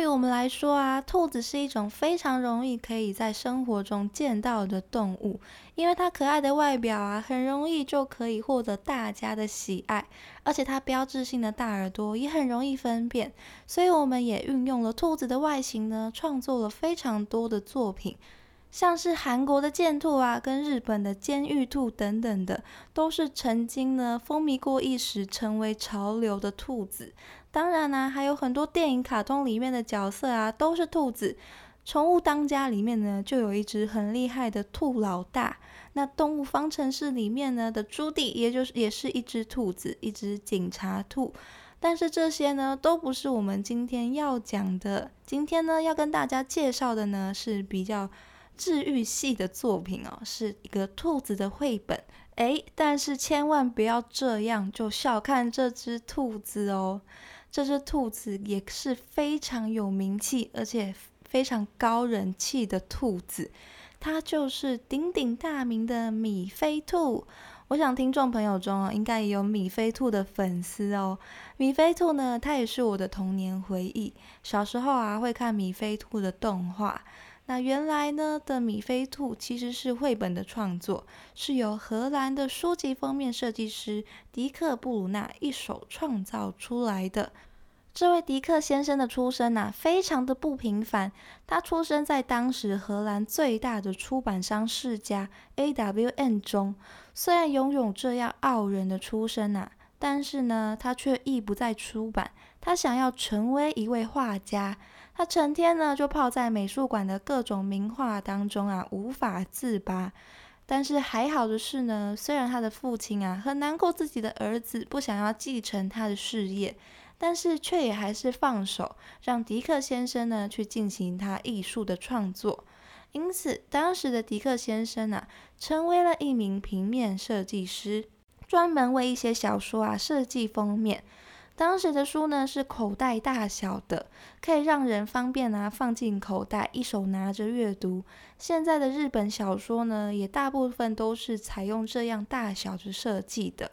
对于我们来说啊，兔子是一种非常容易可以在生活中见到的动物，因为它可爱的外表啊，很容易就可以获得大家的喜爱，而且它标志性的大耳朵也很容易分辨，所以我们也运用了兔子的外形呢，创作了非常多的作品，像是韩国的剑兔啊，跟日本的监狱兔等等的，都是曾经呢风靡过一时，成为潮流的兔子。当然啦，还有很多电影、卡通里面的角色啊，都是兔子。宠物当家里面呢，就有一只很厉害的兔老大。那动物方程式里面呢的朱棣，也就是也是一只兔子，一只警察兔。但是这些呢，都不是我们今天要讲的。今天呢，要跟大家介绍的呢，是比较治愈系的作品哦，是一个兔子的绘本。诶，但是千万不要这样就小看这只兔子哦。这只兔子也是非常有名气，而且非常高人气的兔子，它就是鼎鼎大名的米菲兔。我想听众朋友中应该也有米菲兔的粉丝哦。米菲兔呢，它也是我的童年回忆。小时候啊，会看米菲兔的动画。那原来呢的米菲兔其实是绘本的创作，是由荷兰的书籍封面设计师迪克布鲁纳一手创造出来的。这位迪克先生的出身呐，非常的不平凡。他出生在当时荷兰最大的出版商世家 A.W.N 中。虽然拥有这样傲人的出身呐，但是呢，他却意不在出版。他想要成为一位画家。他成天呢就泡在美术馆的各种名画当中啊，无法自拔。但是还好的是呢，虽然他的父亲啊很难过自己的儿子不想要继承他的事业，但是却也还是放手让迪克先生呢去进行他艺术的创作。因此，当时的迪克先生啊成为了一名平面设计师，专门为一些小说啊设计封面。当时的书呢是口袋大小的，可以让人方便拿放进口袋，一手拿着阅读。现在的日本小说呢，也大部分都是采用这样大小的设计的，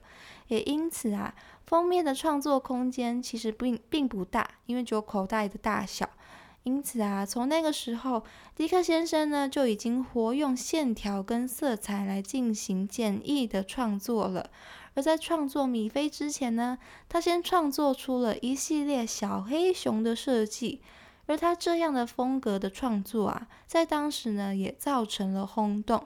也因此啊，封面的创作空间其实并并不大，因为只有口袋的大小。因此啊，从那个时候，迪克先生呢就已经活用线条跟色彩来进行简易的创作了。而在创作米菲之前呢，他先创作出了一系列小黑熊的设计，而他这样的风格的创作啊，在当时呢也造成了轰动。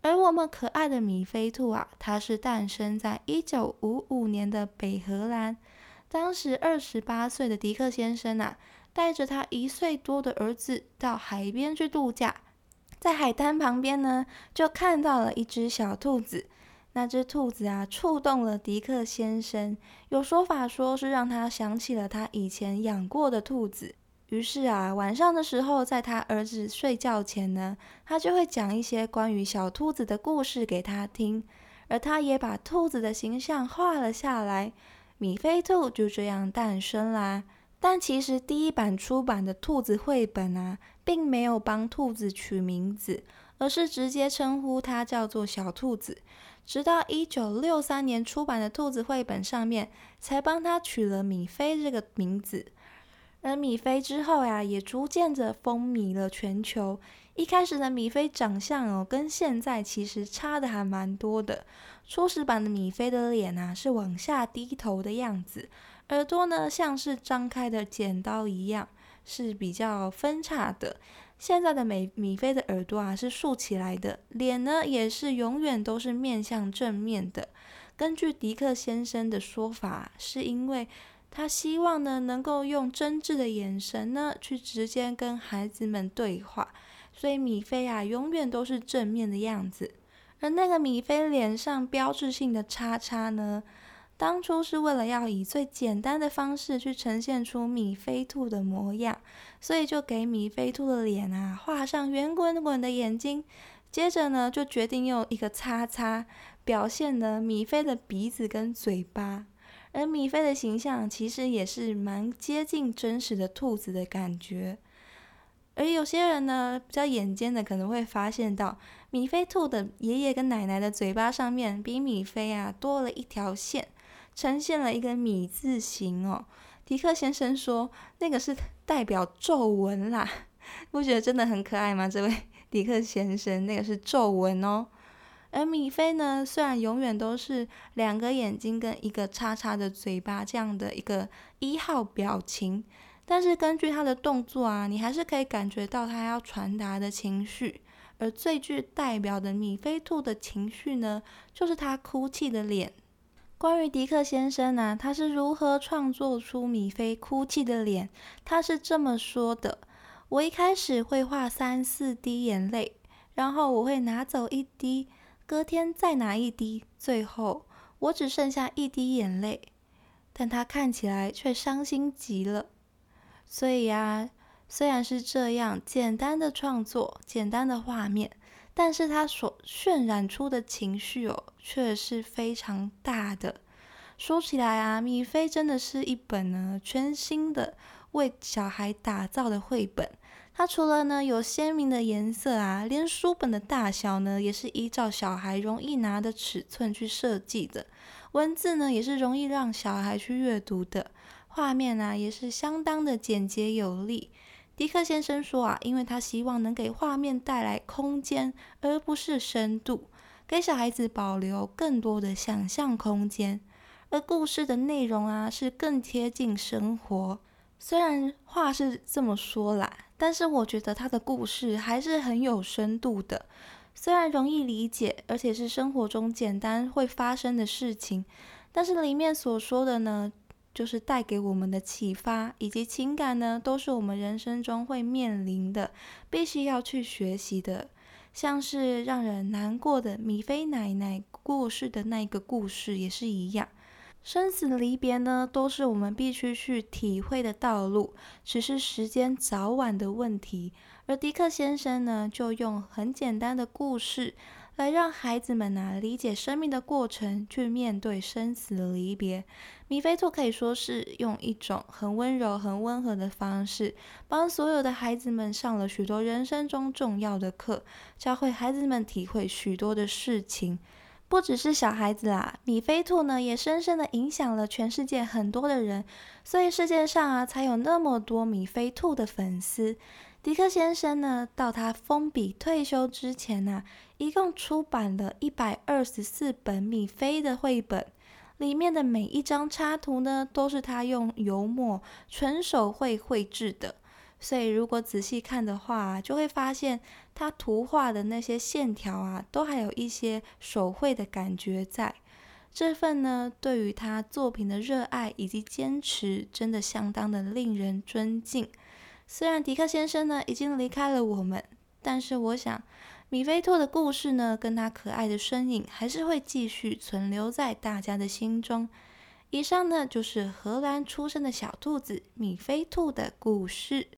而我们可爱的米菲兔啊，它是诞生在一九五五年的北荷兰，当时二十八岁的迪克先生啊，带着他一岁多的儿子到海边去度假，在海滩旁边呢，就看到了一只小兔子。那只兔子啊，触动了迪克先生。有说法说是让他想起了他以前养过的兔子。于是啊，晚上的时候，在他儿子睡觉前呢，他就会讲一些关于小兔子的故事给他听。而他也把兔子的形象画了下来，米菲兔就这样诞生啦。但其实第一版出版的兔子绘本啊，并没有帮兔子取名字，而是直接称呼它叫做小兔子。直到一九六三年出版的兔子绘本上面，才帮它取了米菲这个名字。而米菲之后呀，也逐渐的风靡了全球。一开始的米菲长相哦，跟现在其实差的还蛮多的。初始版的米菲的脸啊，是往下低头的样子，耳朵呢像是张开的剪刀一样，是比较分叉的。现在的美米菲的耳朵啊是竖起来的，脸呢也是永远都是面向正面的。根据迪克先生的说法，是因为他希望呢能够用真挚的眼神呢去直接跟孩子们对话，所以米菲啊永远都是正面的样子。而那个米菲脸上标志性的叉叉呢？当初是为了要以最简单的方式去呈现出米菲兔的模样，所以就给米菲兔的脸啊画上圆滚滚的眼睛。接着呢，就决定用一个叉叉表现了米菲的鼻子跟嘴巴，而米菲的形象其实也是蛮接近真实的兔子的感觉。而有些人呢，比较眼尖的可能会发现到，米菲兔的爷爷跟奶奶的嘴巴上面比米菲啊多了一条线，呈现了一个米字形哦。迪克先生说，那个是代表皱纹啦，不觉得真的很可爱吗？这位迪克先生，那个是皱纹哦。而米菲呢，虽然永远都是两个眼睛跟一个叉叉的嘴巴这样的一个一号表情，但是根据他的动作啊，你还是可以感觉到他要传达的情绪。而最具代表的米菲兔的情绪呢，就是他哭泣的脸。关于迪克先生呢，他是如何创作出米菲哭泣的脸？他是这么说的：我一开始会画三四滴眼泪，然后我会拿走一滴。隔天再拿一滴，最后我只剩下一滴眼泪，但他看起来却伤心极了。所以呀，虽然是这样简单的创作、简单的画面，但是他所渲染出的情绪哦，却是非常大的。说起来啊，米菲真的是一本呢全新的为小孩打造的绘本。它除了呢有鲜明的颜色啊，连书本的大小呢也是依照小孩容易拿的尺寸去设计的，文字呢也是容易让小孩去阅读的，画面啊也是相当的简洁有力。迪克先生说啊，因为他希望能给画面带来空间，而不是深度，给小孩子保留更多的想象空间，而故事的内容啊是更贴近生活。虽然话是这么说啦。但是我觉得他的故事还是很有深度的，虽然容易理解，而且是生活中简单会发生的事情，但是里面所说的呢，就是带给我们的启发以及情感呢，都是我们人生中会面临的，必须要去学习的。像是让人难过的米菲奶奶过世的那个故事也是一样。生死离别呢，都是我们必须去体会的道路，只是时间早晚的问题。而迪克先生呢，就用很简单的故事来让孩子们呢理解生命的过程，去面对生死离别。米菲兔可以说是用一种很温柔、很温和的方式，帮所有的孩子们上了许多人生中重要的课，教会孩子们体会许多的事情。不只是小孩子啦，米菲兔呢也深深的影响了全世界很多的人，所以世界上啊才有那么多米菲兔的粉丝。迪克先生呢，到他封笔退休之前呢，一共出版了一百二十四本米菲的绘本，里面的每一张插图呢，都是他用油墨纯手绘绘制的。所以，如果仔细看的话，就会发现他图画的那些线条啊，都还有一些手绘的感觉在。这份呢，对于他作品的热爱以及坚持，真的相当的令人尊敬。虽然迪克先生呢已经离开了我们，但是我想，米菲兔的故事呢，跟他可爱的身影，还是会继续存留在大家的心中。以上呢，就是荷兰出生的小兔子米菲兔的故事。